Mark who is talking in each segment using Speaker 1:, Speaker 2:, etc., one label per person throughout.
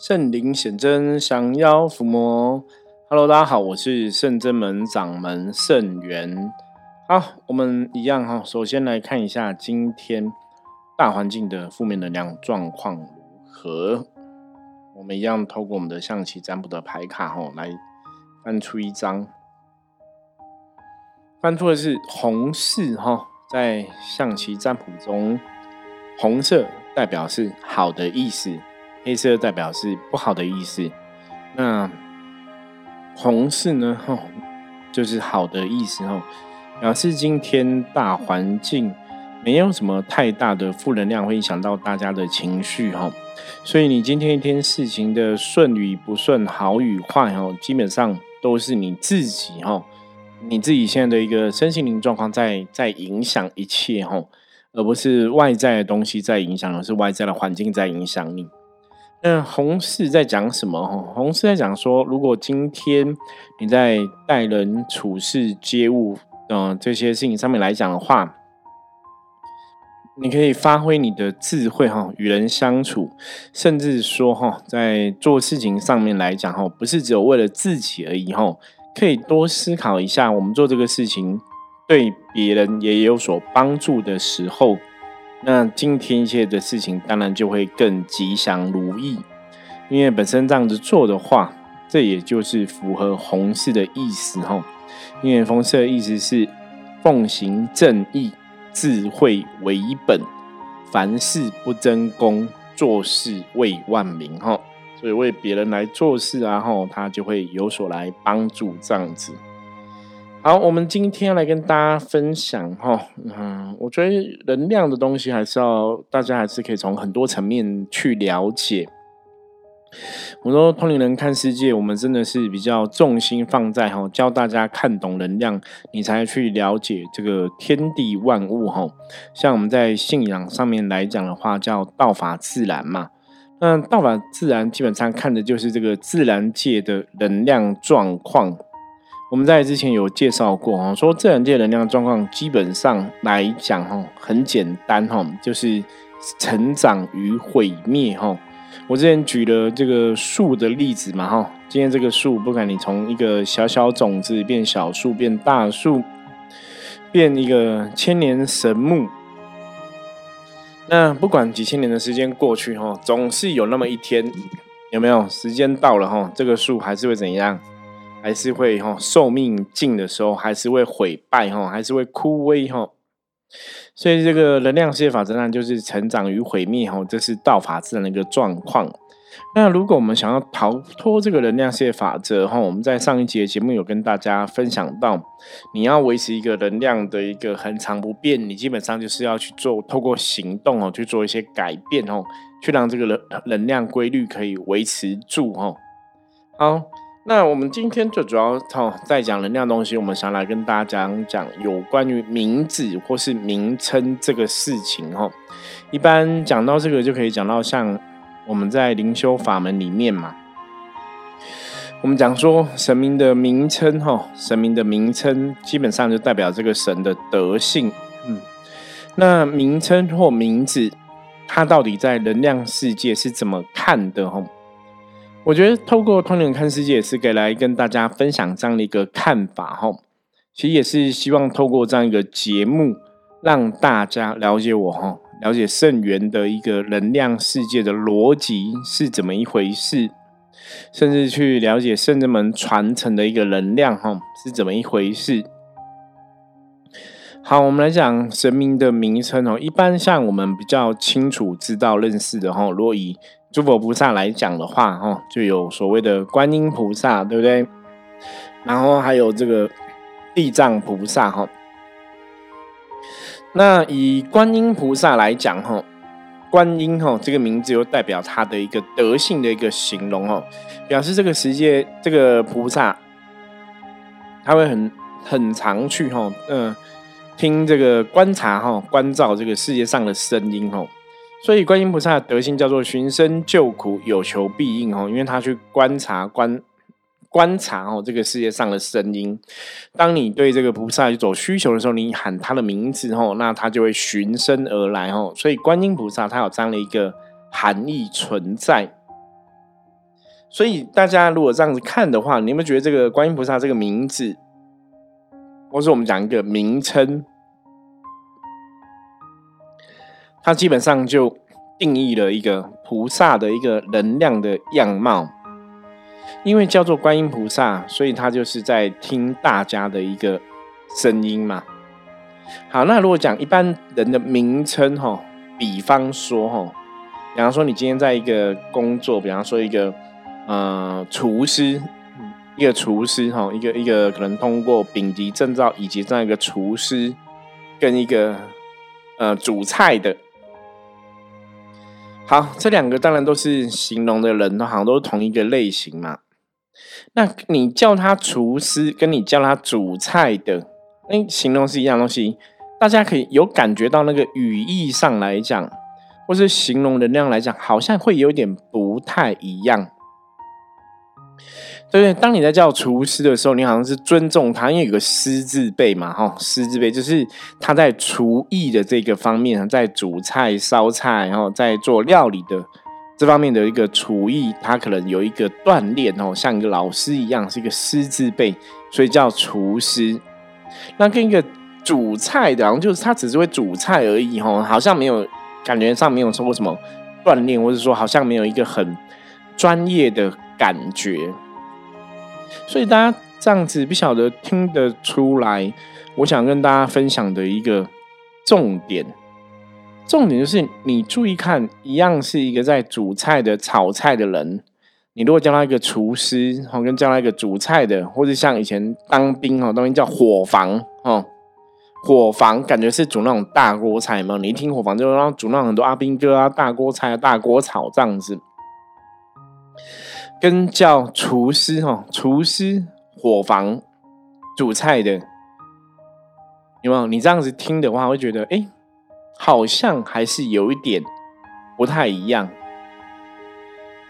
Speaker 1: 圣灵显真，降妖伏魔。Hello，大家好，我是圣真门掌门圣元。好，我们一样哈，首先来看一下今天大环境的负面能量状况如何。我们一样透过我们的象棋占卜的牌卡哈，来翻出一张，翻出的是红四哈，在象棋占卜中，红色代表是好的意思。黑色代表是不好的意思，那红色呢？哈，就是好的意思哦，表示今天大环境没有什么太大的负能量会影响到大家的情绪哈，所以你今天一天事情的顺与不顺、好与坏哈，基本上都是你自己哈，你自己现在的一个身心灵状况在在影响一切哈，而不是外在的东西在影响，而是外在的环境在影响你。那红四在讲什么？哈，红四在讲说，如果今天你在待人处事、接物，嗯，这些事情上面来讲的话，你可以发挥你的智慧，哈，与人相处，甚至说，哈，在做事情上面来讲，哈，不是只有为了自己而已，哈，可以多思考一下，我们做这个事情对别人也有所帮助的时候。那今天一切的事情当然就会更吉祥如意，因为本身这样子做的话，这也就是符合红色的意思吼。因为红色的意思是奉行正义，智慧为本，凡事不争功，做事为万民吼。所以为别人来做事啊，吼他就会有所来帮助这样子。好，我们今天来跟大家分享哈，嗯，我觉得能量的东西还是要大家还是可以从很多层面去了解。我说通灵人看世界，我们真的是比较重心放在哈，教大家看懂能量，你才去了解这个天地万物哈。像我们在信仰上面来讲的话，叫道法自然嘛。那道法自然基本上看的就是这个自然界的能量状况。我们在之前有介绍过哈，说自然界能量状况基本上来讲哈，很简单哈，就是成长与毁灭哈。我之前举了这个树的例子嘛哈，今天这个树，不管你从一个小小种子变小树，变大树，变一个千年神木，那不管几千年的时间过去哈，总是有那么一天，有没有？时间到了哈，这个树还是会怎样？还是会哈寿命尽的时候，还是会毁败哈，还是会枯萎哈。所以这个能量世界法则呢，就是成长与毁灭哈，这是道法自然的一个状况。那如果我们想要逃脱这个能量世界法则哈，我们在上一节节目有跟大家分享到，你要维持一个能量的一个恒常不变，你基本上就是要去做透过行动哦，去做一些改变哦，去让这个能能量规律可以维持住哦。好。那我们今天最主要哈在讲能量东西，我们想来跟大家讲讲有关于名字或是名称这个事情哈。一般讲到这个，就可以讲到像我们在灵修法门里面嘛，我们讲说神明的名称哈，神明的名称基本上就代表这个神的德性。嗯，那名称或名字，它到底在能量世界是怎么看的哈？我觉得透过通灵看世界，也是给来跟大家分享这样的一个看法哈。其实也是希望透过这样一个节目，让大家了解我哈，了解圣元的一个能量世界的逻辑是怎么一回事，甚至去了解圣人们传承的一个能量哈是怎么一回事。好，我们来讲神明的名称哦。一般像我们比较清楚知道认识的哈，若以诸佛菩萨来讲的话，哈，就有所谓的观音菩萨，对不对？然后还有这个地藏菩萨，哈。那以观音菩萨来讲，哈，观音，哈，这个名字又代表他的一个德性的一个形容，哈，表示这个世界这个菩萨，他会很很常去，哈，嗯，听这个观察，哈，关照这个世界上的声音，哈。所以观音菩萨的德性叫做寻声救苦，有求必应哦，因为他去观察观观察哦这个世界上的声音。当你对这个菩萨有所需求的时候，你喊他的名字哦，那他就会寻声而来哦。所以观音菩萨他有这样的一个含义存在。所以大家如果这样子看的话，你有没有觉得这个观音菩萨这个名字，或是我们讲一个名称，它基本上就定义了一个菩萨的一个能量的样貌。因为叫做观音菩萨，所以他就是在听大家的一个声音嘛。好，那如果讲一般人的名称哈，比方说哈，比方说你今天在一个工作，比方说一个呃厨师，一个厨师哈，一个一个可能通过丙级证照以及这样一个厨师，跟一个呃煮菜的。好，这两个当然都是形容的人，都好像都是同一个类型嘛。那你叫他厨师，跟你叫他煮菜的，那形容是一样东西，大家可以有感觉到那个语义上来讲，或是形容的那样来讲，好像会有点不太一样，对对？当你在叫厨师的时候，你好像是尊重他，因为有个师字辈嘛，哈，师字辈就是他在厨艺的这个方面，在煮菜、烧菜，然后在做料理的。这方面的一个厨艺，他可能有一个锻炼哦，像一个老师一样，是一个师字辈，所以叫厨师。那跟一个煮菜的，然后就是他只是会煮菜而已哦，好像没有感觉上没有受过什么锻炼，或者说好像没有一个很专业的感觉。所以大家这样子不晓得听得出来，我想跟大家分享的一个重点。重点就是，你注意看，一样是一个在煮菜的、炒菜的人。你如果叫他一个厨师，哦，跟叫他一个煮菜的，或者像以前当兵哦，当兵叫伙房哦，伙房感觉是煮那种大锅菜嘛。你一听伙房，就让煮那种很多阿兵哥啊、大锅菜啊、大锅炒这样子。跟叫厨师哦，厨师、伙房、煮菜的，有没有？你这样子听的话，会觉得哎。好像还是有一点不太一样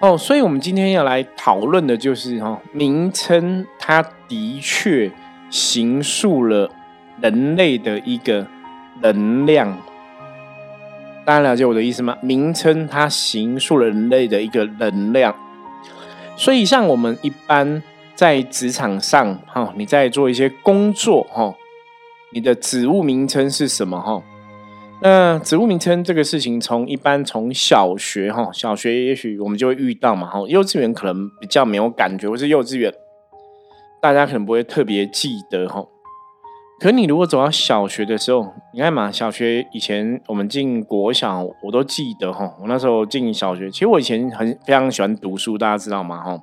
Speaker 1: 哦，所以我们今天要来讨论的就是哈，名称它的确形塑了人类的一个能量，大家了解我的意思吗？名称它形塑了人类的一个能量，所以像我们一般在职场上哈，你在做一些工作哈，你的职务名称是什么哈？那职务名称这个事情，从一般从小学哈，小学也许我们就会遇到嘛哈，幼稚园可能比较没有感觉，或是幼稚园大家可能不会特别记得哈。可你如果走到小学的时候，你看嘛，小学以前我们进国小，我都记得哈。我那时候进小学，其实我以前很非常喜欢读书，大家知道吗哈？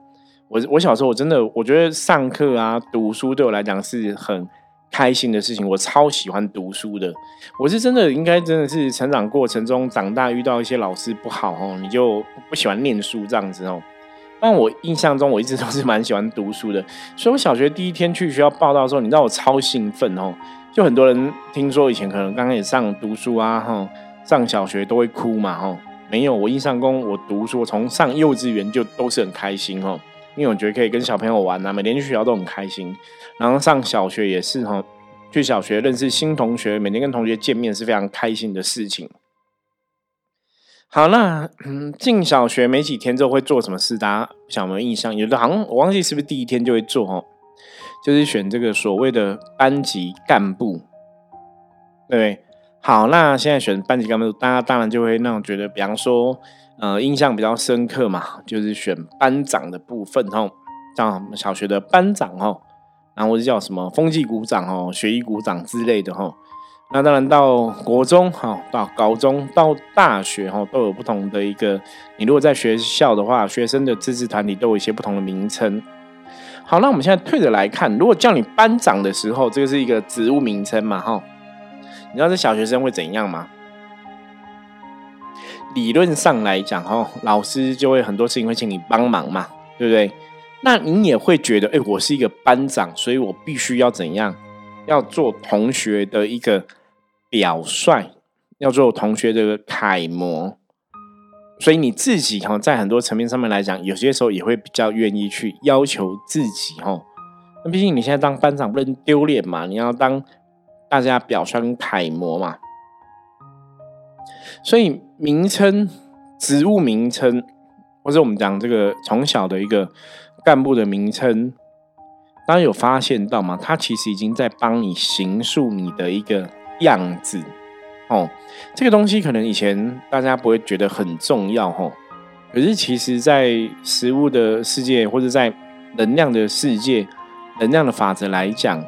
Speaker 1: 我我小时候我真的我觉得上课啊读书对我来讲是很。开心的事情，我超喜欢读书的。我是真的，应该真的是成长过程中长大遇到一些老师不好哦，你就不喜欢念书这样子哦。但我印象中，我一直都是蛮喜欢读书的。所以我小学第一天去学校报道的时候，你知道我超兴奋哦。就很多人听说以前可能刚开始上读书啊，哈，上小学都会哭嘛，哈。没有，我印象中我读书，从上幼稚园就都是很开心哦。因为我觉得可以跟小朋友玩啊，每天去学校都很开心。然后上小学也是哈，去小学认识新同学，每天跟同学见面是非常开心的事情。好，那嗯，进小学没几天之后会做什么事？大家想有没有印象？有的好像我忘记是不是第一天就会做哦，就是选这个所谓的班级干部，对不对？好，那现在选班级干部，大家当然就会那种觉得，比方说。呃，印象比较深刻嘛，就是选班长的部分哦，像小学的班长哦，然后或者叫什么风纪股长哦、学艺股长之类的哈。那当然到国中哈，到高中到大学哈，都有不同的一个。你如果在学校的话，学生的自治团体都有一些不同的名称。好，那我们现在退着来看，如果叫你班长的时候，这个是一个职务名称嘛哈？你知道这小学生会怎样吗？理论上来讲，哈，老师就会很多事情会请你帮忙嘛，对不对？那你也会觉得，哎，我是一个班长，所以我必须要怎样？要做同学的一个表率，要做同学的楷模。所以你自己哈，在很多层面上面来讲，有些时候也会比较愿意去要求自己，哈。那毕竟你现在当班长不能丢脸嘛，你要当大家表率跟楷模嘛。所以名称、职务名称，或者我们讲这个从小的一个干部的名称，大家有发现到吗？他其实已经在帮你形塑你的一个样子哦。这个东西可能以前大家不会觉得很重要哦，可是其实在食物的世界或者在能量的世界、能量的法则来讲，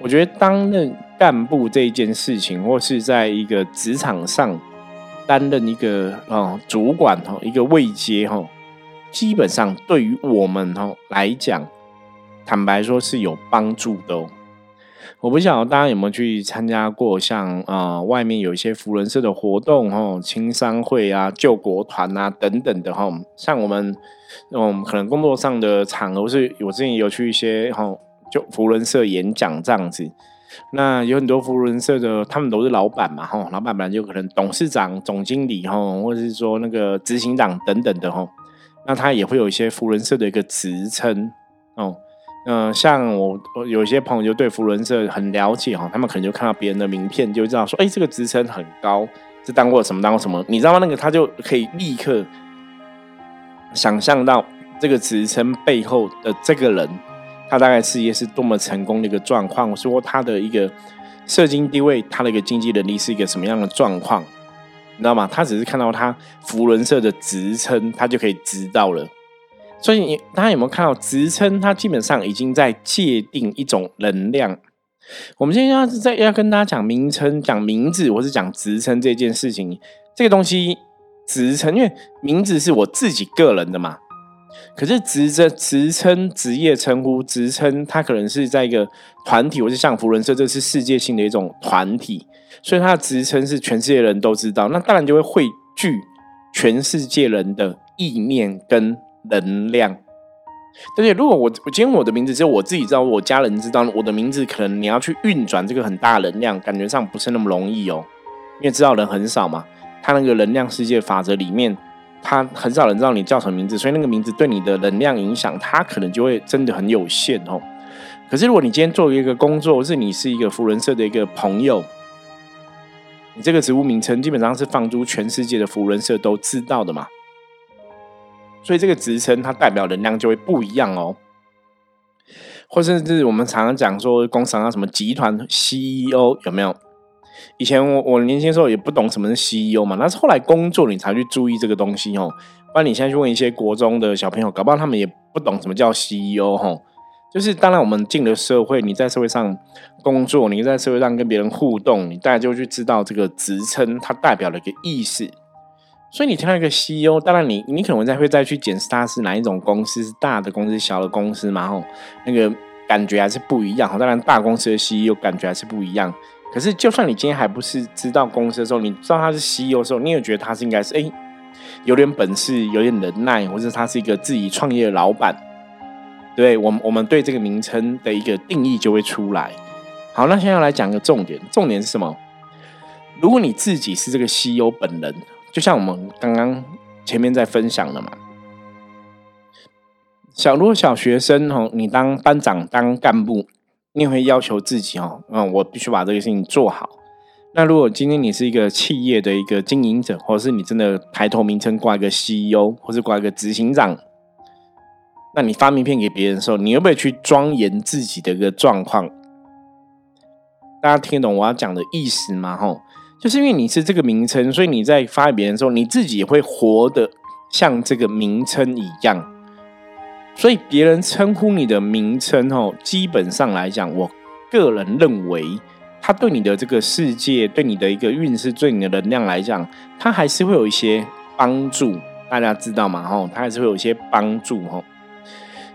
Speaker 1: 我觉得担任干部这一件事情，或是在一个职场上。担任一个哦主管哦，一个位阶哦，基本上对于我们哦来讲，坦白说是有帮助的哦。我不晓得大家有没有去参加过像啊外面有一些福人社的活动哈，青商会啊、救国团啊等等的哈。像我们嗯可能工作上的场合是，我之前有去一些哈就福人社演讲这样子。那有很多福伦社的，他们都是老板嘛，吼，老板本来就可能董事长、总经理，吼，或者是说那个执行长等等的，吼，那他也会有一些福伦社的一个职称，哦，嗯，像我有些朋友就对福伦社很了解，哈，他们可能就看到别人的名片就知道说，哎，这个职称很高，是当过什么当过什么，你知道吗？那个他就可以立刻想象到这个职称背后的这个人。他大概事业是多么成功的一个状况，说他的一个社经地位，他的一个经济能力是一个什么样的状况，你知道吗？他只是看到他福伦社的职称，他就可以知道了。所以，你大家有没有看到职称？它基本上已经在界定一种能量。我们今天要是在要跟大家讲名称、讲名字，或是讲职称这件事情，这个东西职称，因为名字是我自己个人的嘛。可是职称、职称、职业称呼、职称，它可能是在一个团体，或是像福伦社，这是世界性的一种团体，所以它的职称是全世界人都知道，那当然就会汇聚全世界人的意念跟能量。而且，如果我我今天我的名字只有我自己知道，我家人知道，我的名字可能你要去运转这个很大能量，感觉上不是那么容易哦，因为知道人很少嘛，他那个能量世界法则里面。他很少人知道你叫什么名字，所以那个名字对你的能量影响，他可能就会真的很有限哦。可是如果你今天做一个工作，或是你是一个福伦社的一个朋友，你这个职务名称基本上是放诸全世界的福伦社都知道的嘛。所以这个职称它代表能量就会不一样哦。或甚至我们常常讲说，工商啊什么集团 CEO 有没有？以前我我年轻时候也不懂什么是 CEO 嘛，那是后来工作你才去注意这个东西哦。不然你现在去问一些国中的小朋友，搞不好他们也不懂什么叫 CEO 哈。就是当然我们进了社会，你在社会上工作，你在社会上跟别人互动，你大家就去知道这个职称它代表了一个意思。所以你听到一个 CEO，当然你你可能再会再去检视他是哪一种公司，是大的公司、小的公司嘛吼，那个感觉还是不一样。当然大公司的 CEO 感觉还是不一样。可是，就算你今天还不是知道公司的时候，你知道他是 CEO 的时候，你也觉得他是应该是哎，有点本事、有点能耐，或者他是一个自己创业的老板。对我们，我们对这个名称的一个定义就会出来。好，那现在要来讲个重点，重点是什么？如果你自己是这个 CEO 本人，就像我们刚刚前面在分享的嘛，小如果小学生哦，你当班长、当干部。你也会要求自己哦，嗯，我必须把这个事情做好。那如果今天你是一个企业的一个经营者，或者是你真的抬头名称挂一个 CEO，或是挂一个执行长，那你发名片给别人的时候，你会不会去庄严自己的一个状况？大家听得懂我要讲的意思吗？吼，就是因为你是这个名称，所以你在发给别人的时候，你自己也会活得像这个名称一样。所以别人称呼你的名称哦，基本上来讲，我个人认为，他对你的这个世界，对你的一个运势，对你的能量来讲，他还是会有一些帮助。大家知道吗？吼，他还是会有一些帮助吼。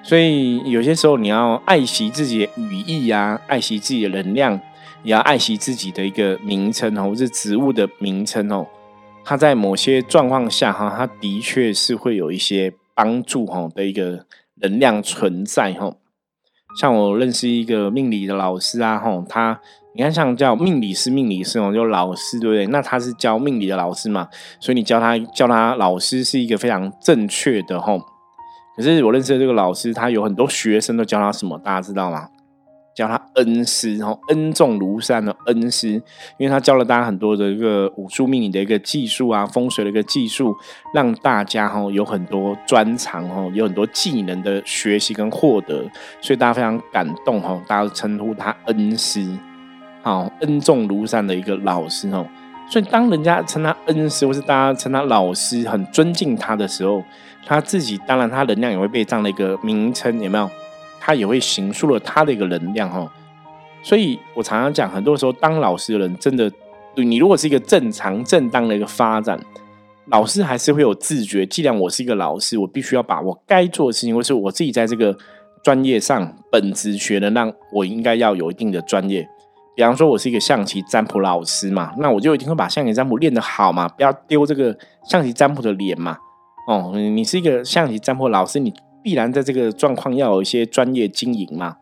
Speaker 1: 所以有些时候你要爱惜自己的语义啊，爱惜自己的能量，也要爱惜自己的一个名称哦，或是植物的名称哦。它在某些状况下哈，它的确是会有一些帮助哈的一个。能量存在哈，像我认识一个命理的老师啊哈，他你看像叫命理师，命理师哦，就老师对不对？那他是教命理的老师嘛，所以你教他教他老师是一个非常正确的哈。可是我认识的这个老师，他有很多学生都教他什么，大家知道吗？叫他恩师，然后恩重如山的恩师，因为他教了大家很多的一个武术命理的一个技术啊，风水的一个技术，让大家哈有很多专长哈，有很多技能的学习跟获得，所以大家非常感动哈，大家称呼他恩师，好恩重如山的一个老师哦。所以当人家称他恩师，或是大家称他老师，很尊敬他的时候，他自己当然他能量也会被这样的一个名称有没有？他也会形塑了他的一个能量哈，所以我常常讲，很多时候当老师的人，真的，你如果是一个正常正当的一个发展，老师还是会有自觉。既然我是一个老师，我必须要把我该做的事情，或是我自己在这个专业上本职学的，让我应该要有一定的专业。比方说，我是一个象棋占卜老师嘛，那我就一定会把象棋占卜练得好嘛，不要丢这个象棋占卜的脸嘛。哦，你是一个象棋占卜老师，你。必然在这个状况要有一些专业经营嘛，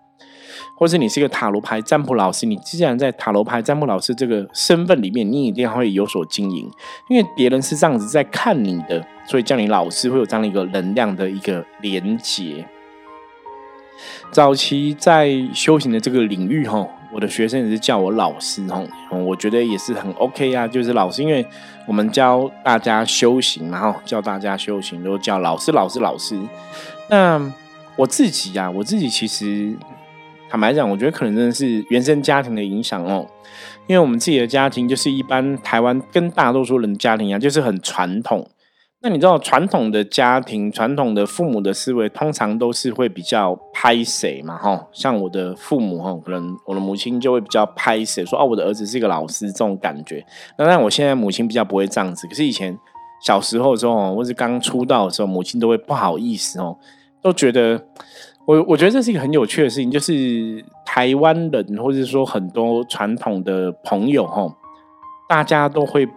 Speaker 1: 或是你是一个塔罗牌占卜老师，你既然在塔罗牌占卜老师这个身份里面，你一定会有所经营，因为别人是这样子在看你的，所以叫你老师会有这样的一个能量的一个连结。早期在修行的这个领域，哈，我的学生也是叫我老师，哈，我觉得也是很 OK 啊，就是老师，因为我们教大家修行，然后教大家修行都叫老师，老师，老师。那我自己呀，我自己其实坦白讲，我觉得可能真的是原生家庭的影响哦。因为我们自己的家庭就是一般台湾跟大多数人家庭一样，就是很传统。那你知道传统的家庭、传统的父母的思维，通常都是会比较拍谁嘛？哈，像我的父母哈，可能我的母亲就会比较拍谁，说哦，我的儿子是一个老师这种感觉。那但我现在母亲比较不会这样子，可是以前。小时候的时候，或是刚出道的时候，母亲都会不好意思哦，都觉得我我觉得这是一个很有趣的事情，就是台湾人或者说很多传统的朋友哈，大家都会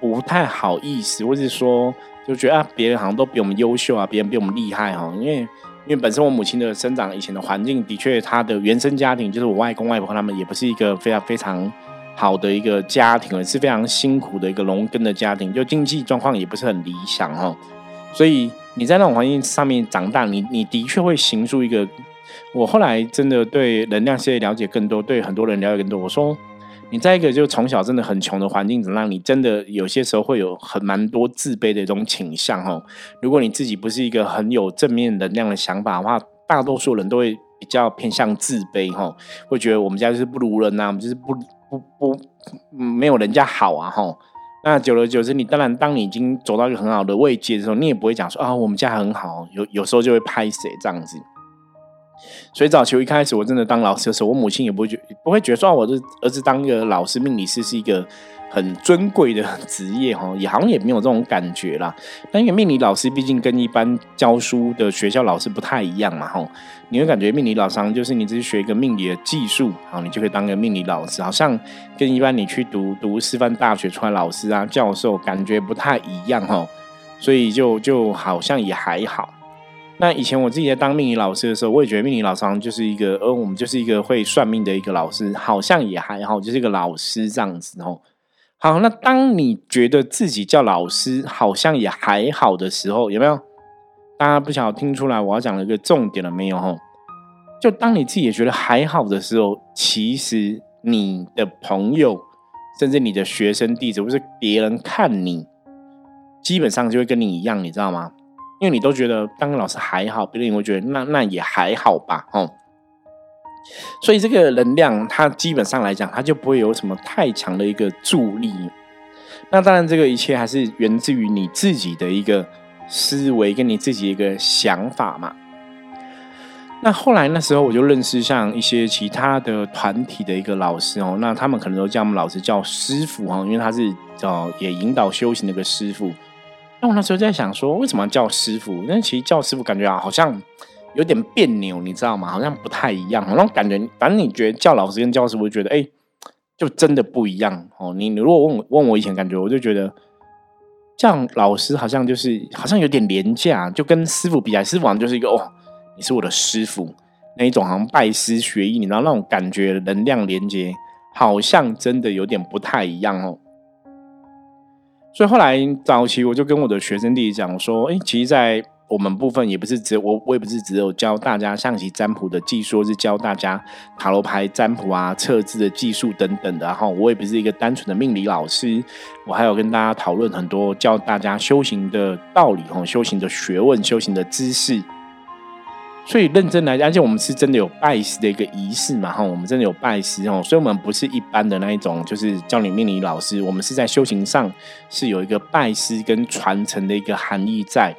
Speaker 1: 不太好意思，或者说就觉得啊，别人好像都比我们优秀啊，别人比我们厉害哈，因为因为本身我母亲的生长以前的环境，的确她的原生家庭就是我外公外婆他们也不是一个非常非常。好的一个家庭，也是非常辛苦的一个农耕的家庭，就经济状况也不是很理想哈。所以你在那种环境上面长大，你你的确会形塑一个。我后来真的对能量世界了解更多，对很多人了解更多。我说，你在一个就从小真的很穷的环境，怎么让你真的有些时候会有很蛮多自卑的一种倾向哈。如果你自己不是一个很有正面能量的想法的话，大多数人都会比较偏向自卑哈，会觉得我们家就是不如人呐，我们就是不。不不，没有人家好啊吼。那久而久之，你当然，当你已经走到一个很好的位阶的时候，你也不会讲说啊，我们家很好。有有时候就会拍谁这样子。所以早期一开始我真的当老师的时候，我母亲也不会觉不会觉得说我这儿子当一个老师命理师是一个。很尊贵的职业哈，也好像也没有这种感觉啦。但因为命理老师毕竟跟一般教书的学校老师不太一样嘛哈，你会感觉命理老师就是你只是学一个命理的技术，好，你就可以当个命理老师，好像跟一般你去读读师范大学出来老师啊教授感觉不太一样哈。所以就就好像也还好。那以前我自己在当命理老师的时候，我也觉得命理老师就是一个，呃，我们就是一个会算命的一个老师，好像也还好，就是一个老师这样子哦。好，那当你觉得自己叫老师好像也还好的时候，有没有？大家不晓得听出来我要讲的一个重点了没有？哈，就当你自己也觉得还好的时候，其实你的朋友，甚至你的学生弟子，或是别人看你，基本上就会跟你一样，你知道吗？因为你都觉得当个老师还好，别人也会觉得那那也还好吧，哦。所以这个能量，它基本上来讲，它就不会有什么太强的一个助力。那当然，这个一切还是源自于你自己的一个思维跟你自己一个想法嘛。那后来那时候，我就认识像一些其他的团体的一个老师哦，那他们可能都叫我们老师叫师傅哈，因为他是叫也引导修行的一个师傅。那我那时候在想说，为什么叫师傅？那其实叫师傅感觉啊，好像。有点别扭，你知道吗？好像不太一样，好像感觉，反正你觉得叫老师跟教师，我就觉得，哎，就真的不一样哦。你你如果问我问我以前感觉，我就觉得叫老师好像就是好像有点廉价，就跟师傅比起来，师傅好像就是一个哦，你是我的师傅那一种，好像拜师学艺，你知道那种感觉，能量连接好像真的有点不太一样哦。所以后来早期我就跟我的学生弟弟讲说，哎，其实，在我们部分也不是只我我也不是只有教大家象棋占卜的技术，是教大家塔罗牌占卜啊、测字的技术等等的。然后我也不是一个单纯的命理老师，我还有跟大家讨论很多教大家修行的道理、哈修行的学问、修行的知识。所以认真来讲，而且我们是真的有拜师的一个仪式嘛，哈，我们真的有拜师哦，所以我们不是一般的那一种，就是教你命理老师，我们是在修行上是有一个拜师跟传承的一个含义在。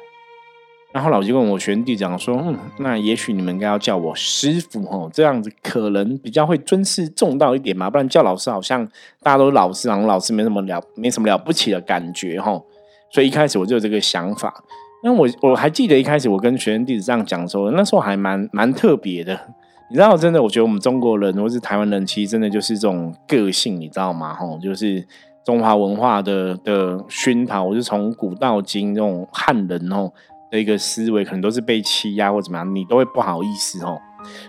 Speaker 1: 然后老就跟我学弟讲说，嗯，那也许你们应该要叫我师傅哦，这样子可能比较会尊师重道一点嘛，不然叫老师好像大家都老师，然后老师没什么了，没什么了不起的感觉哈。所以一开始我就有这个想法。那我我还记得一开始我跟学生弟子这样讲说，那时候还蛮蛮特别的。你知道，真的，我觉得我们中国人或是台湾人，其实真的就是这种个性，你知道吗？吼，就是中华文化的的熏陶，我是从古到今这种汉人哦的一个思维，可能都是被欺压或怎么样，你都会不好意思哦。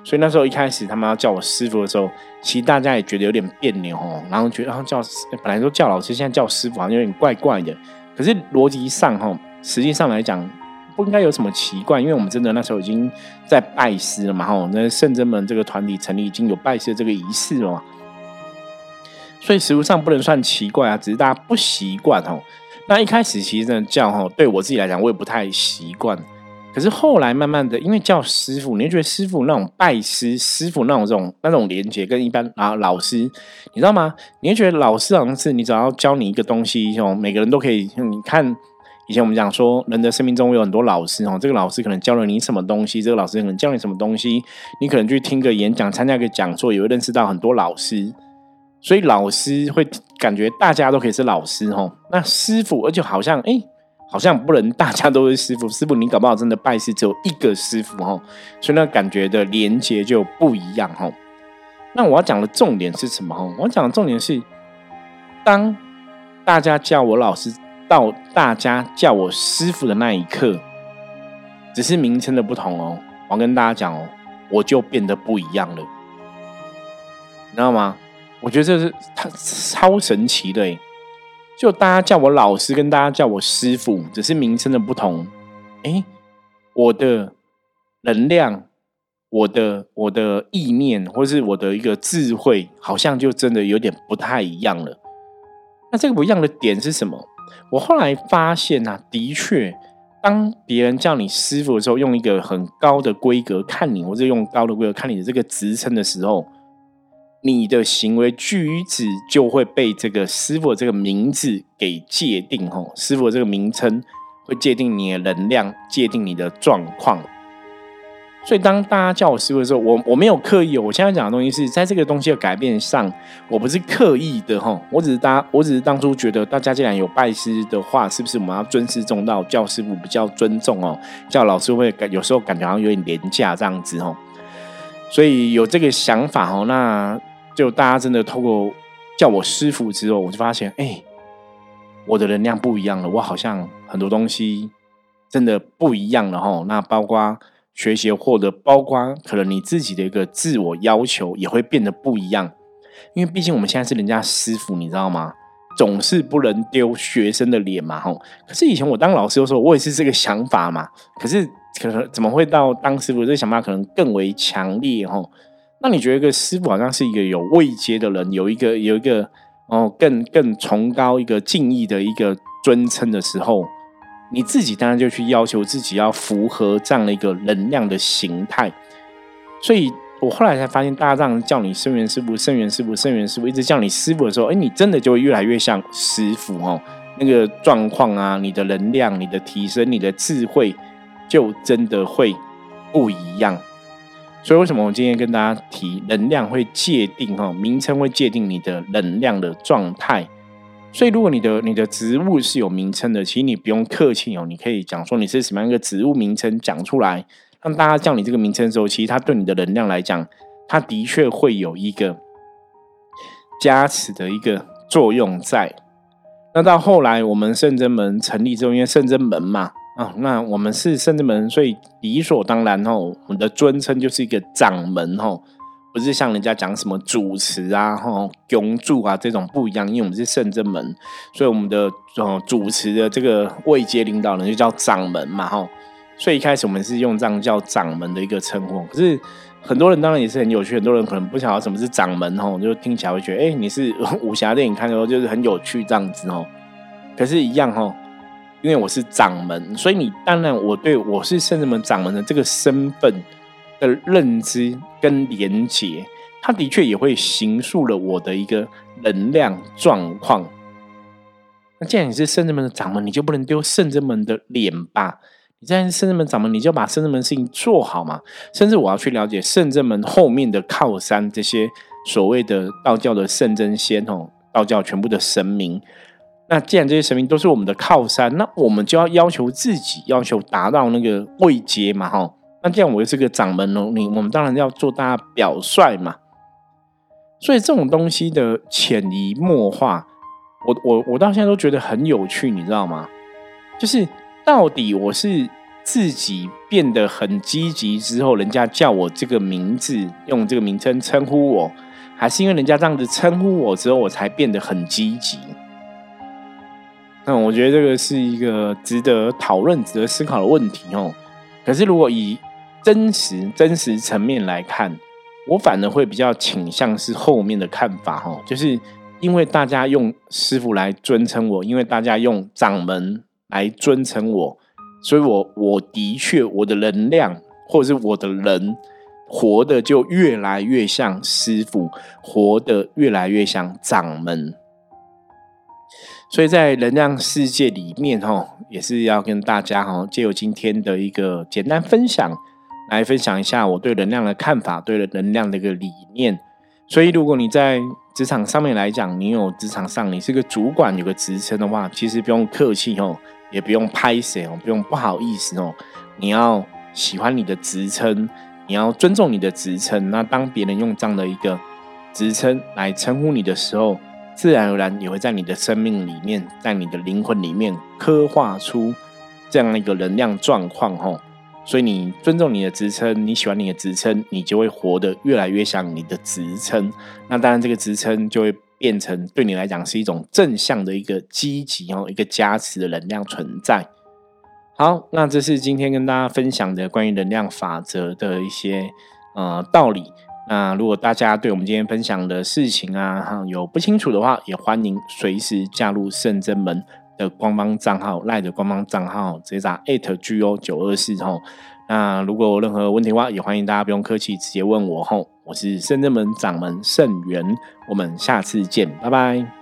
Speaker 1: 所以那时候一开始他们要叫我师傅的时候，其实大家也觉得有点别扭哦，然后觉得然后叫本来说叫老师，现在叫师傅好像有点怪怪的。可是逻辑上哈。实际上来讲，不应该有什么奇怪，因为我们真的那时候已经在拜师了嘛，哈，那圣真门这个团体成立已经有拜师这个仪式了嘛，所以实物上不能算奇怪啊，只是大家不习惯哦。那一开始其实真的叫哈，对我自己来讲，我也不太习惯。可是后来慢慢的，因为叫师傅，你会觉得师傅那种拜师、师傅那种这种那种连接，跟一般啊老师，你知道吗？你会觉得老师好像是你只要教你一个东西，哦，每个人都可以，你看。以前我们讲说，人的生命中有很多老师哦，这个老师可能教了你什么东西，这个老师可能教你什么东西，你可能去听个演讲，参加个讲座，也会认识到很多老师，所以老师会感觉大家都可以是老师哦。那师傅，而且好像哎，好像不能大家都是师傅，师傅你搞不好真的拜师只有一个师傅哦，所以那感觉的连接就不一样哦。那我要讲的重点是什么哦？我讲的重点是，当大家叫我老师。到大家叫我师傅的那一刻，只是名称的不同哦。我要跟大家讲哦，我就变得不一样了，你知道吗？我觉得这是他超神奇的就大家叫我老师，跟大家叫我师傅，只是名称的不同。哎，我的能量，我的我的意念，或是我的一个智慧，好像就真的有点不太一样了。那这个不一样的点是什么？我后来发现呐，的确，当别人叫你师傅的时候，用一个很高的规格看你，或者用高的规格看你的这个职称的时候，你的行为举止就会被这个师傅这个名字给界定。哦，师傅这个名称会界定你的能量，界定你的状况。所以，当大家叫我师傅的时候，我我没有刻意。我现在讲的东西是在这个东西的改变上，我不是刻意的哈。我只是当，我只是当初觉得大家既然有拜师的话，是不是我们要尊师重道，叫师傅比较尊重哦？叫老师会感有时候感觉好像有点廉价这样子哦。所以有这个想法哦，那就大家真的透过叫我师傅之后，我就发现，哎，我的能量不一样了。我好像很多东西真的不一样了哈。那包括。学习获得，包括可能你自己的一个自我要求也会变得不一样，因为毕竟我们现在是人家师傅，你知道吗？总是不能丢学生的脸嘛，吼。可是以前我当老师的时候，我也是这个想法嘛。可是可能怎么会到当师傅这个想法可能更为强烈，吼？那你觉得一个师傅好像是一个有位阶的人，有一个有一个哦更更崇高一个敬意的一个尊称的时候？你自己当然就去要求自己要符合这样的一个能量的形态，所以我后来才发现，大家这样叫你生源师傅、圣源师傅、圣源师傅，一直叫你师傅的时候，哎，你真的就会越来越像师傅哦。那个状况啊，你的能量、你的提升、你的智慧，就真的会不一样。所以为什么我今天跟大家提能量会界定哈，名称会界定你的能量的状态？所以，如果你的你的植物是有名称的，其实你不用客气哦，你可以讲说你是什么样一个植物名称讲出来，让大家叫你这个名称的时候，其实它对你的能量来讲，它的确会有一个加持的一个作用在。那到后来我们圣真门成立之后，因为圣真门嘛，啊，那我们是圣真门，所以理所当然哦，我们的尊称就是一个掌门哦。不是像人家讲什么主持啊、哈永驻啊这种不一样，因为我们是圣真门，所以我们的呃主持的这个位阶领导人就叫掌门嘛，哈。所以一开始我们是用这样叫掌门的一个称呼。可是很多人当然也是很有趣，很多人可能不晓得什么是掌门哦，就听起来会觉得，哎，你是 武侠电影看的时候就是很有趣这样子哦。可是，一样哦，因为我是掌门，所以你当然我对我是圣人门掌门的这个身份的认知跟连结，它的确也会形塑了我的一个能量状况。那既然你是圣人门的掌门，你就不能丢圣人门的脸吧？你在圣人门掌门，你就把圣人门事情做好嘛。甚至我要去了解圣人门后面的靠山，这些所谓的道教的圣真仙哦，道教全部的神明。那既然这些神明都是我们的靠山，那我们就要要求自己，要求达到那个位阶嘛，哈。那这样我又是个掌门龙，你我们当然要做大家表率嘛。所以这种东西的潜移默化，我我我到现在都觉得很有趣，你知道吗？就是到底我是自己变得很积极之后，人家叫我这个名字，用这个名称称呼我，还是因为人家这样子称呼我之后，我才变得很积极？那我觉得这个是一个值得讨论、值得思考的问题哦。可是如果以真实、真实层面来看，我反而会比较倾向是后面的看法哦，就是因为大家用师傅来尊称我，因为大家用掌门来尊称我，所以我我的确我的能量或者是我的人活的就越来越像师傅，活得越来越像掌门。所以在能量世界里面，哈，也是要跟大家哈，借由今天的一个简单分享，来分享一下我对能量的看法，对能量的一个理念。所以，如果你在职场上面来讲，你有职场上你是个主管，有个职称的话，其实不用客气哦，也不用拍谁哦，不用不好意思哦，你要喜欢你的职称，你要尊重你的职称。那当别人用这样的一个职称来称呼你的时候，自然而然也会在你的生命里面，在你的灵魂里面刻画出这样一个能量状况，吼。所以你尊重你的职称，你喜欢你的职称，你就会活得越来越像你的职称。那当然，这个职称就会变成对你来讲是一种正向的一个积极哦，一个加持的能量存在。好，那这是今天跟大家分享的关于能量法则的一些呃道理。那如果大家对我们今天分享的事情啊，有不清楚的话，也欢迎随时加入圣真门的官方账号赖的官方账号，直接打 at g o 九二四吼。那如果有任何问题的话，也欢迎大家不用客气，直接问我吼。我是圣真门掌门圣元，我们下次见，拜拜。